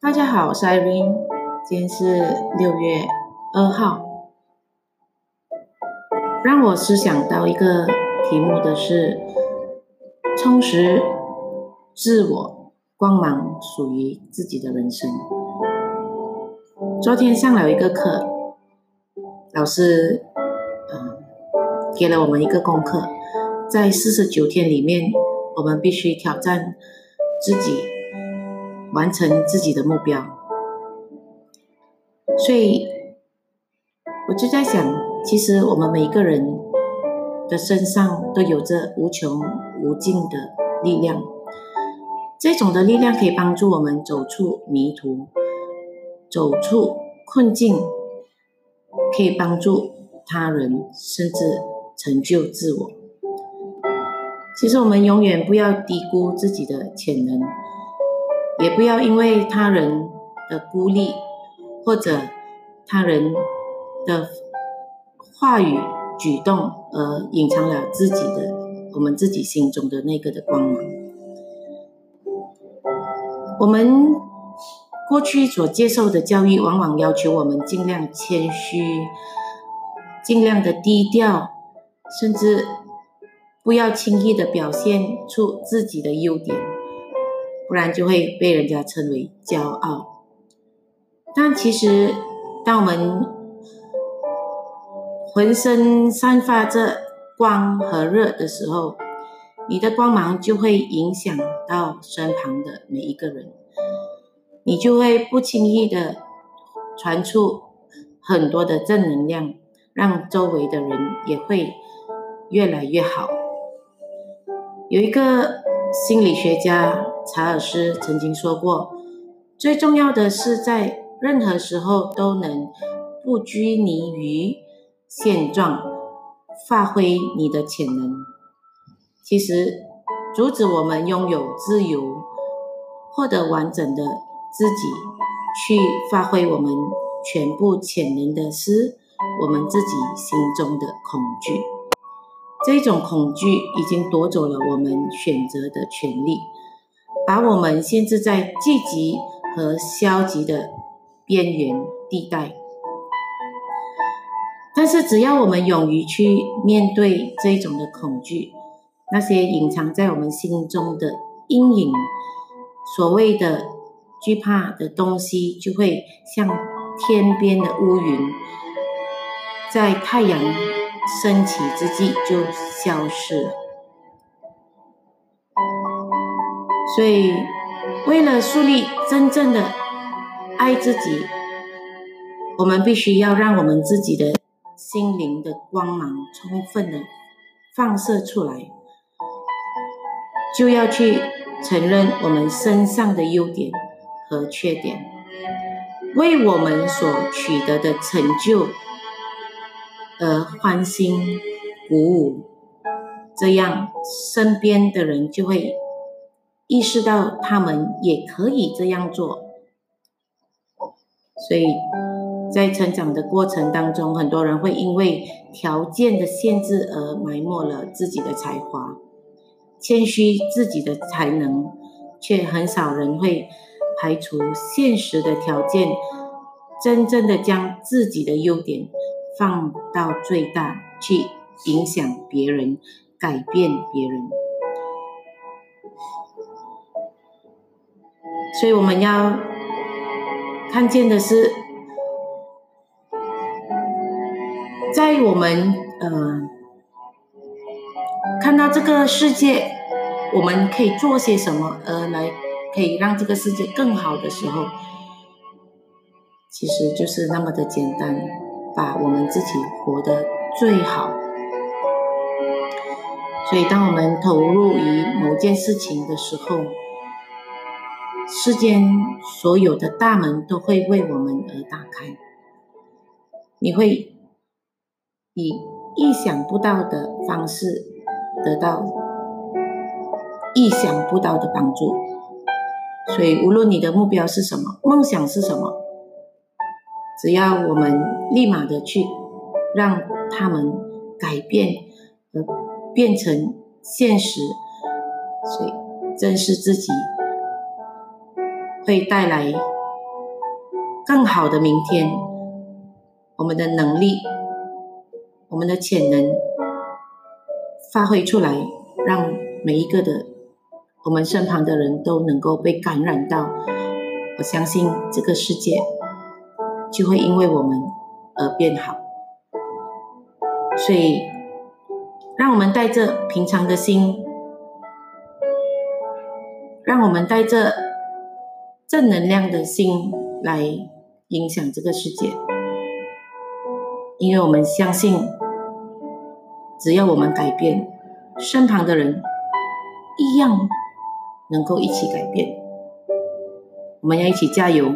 大家好，我是 Irene，今天是六月二号。让我思想到一个题目的是充实自我，光芒属于自己的人生。昨天上了一个课，老师嗯给了我们一个功课，在四十九天里面，我们必须挑战自己。完成自己的目标，所以我就在想，其实我们每一个人的身上都有着无穷无尽的力量，这种的力量可以帮助我们走出迷途，走出困境，可以帮助他人，甚至成就自我。其实我们永远不要低估自己的潜能。也不要因为他人的孤立或者他人的话语举动而隐藏了自己的我们自己心中的那个的光芒。我们过去所接受的教育，往往要求我们尽量谦虚，尽量的低调，甚至不要轻易的表现出自己的优点。不然就会被人家称为骄傲。但其实，当我们浑身散发着光和热的时候，你的光芒就会影响到身旁的每一个人，你就会不轻易的传出很多的正能量，让周围的人也会越来越好。有一个心理学家。查尔斯曾经说过：“最重要的是在任何时候都能不拘泥于现状，发挥你的潜能。其实，阻止我们拥有自由、获得完整的自己、去发挥我们全部潜能的是我们自己心中的恐惧。这种恐惧已经夺走了我们选择的权利。”把我们限制在积极和消极的边缘地带，但是只要我们勇于去面对这种的恐惧，那些隐藏在我们心中的阴影，所谓的惧怕的东西，就会像天边的乌云，在太阳升起之际就消失了。所以，为了树立真正的爱自己，我们必须要让我们自己的心灵的光芒充分的放射出来，就要去承认我们身上的优点和缺点，为我们所取得的成就而欢欣鼓舞，这样身边的人就会。意识到他们也可以这样做，所以在成长的过程当中，很多人会因为条件的限制而埋没了自己的才华，谦虚自己的才能，却很少人会排除现实的条件，真正的将自己的优点放到最大，去影响别人，改变别人。所以我们要看见的是，在我们呃看到这个世界，我们可以做些什么，而来可以让这个世界更好的时候，其实就是那么的简单，把我们自己活得最好。所以，当我们投入于某件事情的时候，世间所有的大门都会为我们而打开，你会以意想不到的方式得到意想不到的帮助。所以，无论你的目标是什么，梦想是什么，只要我们立马的去让他们改变和变成现实，所以正视自己。会带来更好的明天，我们的能力，我们的潜能发挥出来，让每一个的我们身旁的人都能够被感染到。我相信这个世界就会因为我们而变好。所以，让我们带着平常的心，让我们带着正能量的心来影响这个世界，因为我们相信，只要我们改变，身旁的人一样能够一起改变。我们要一起加油。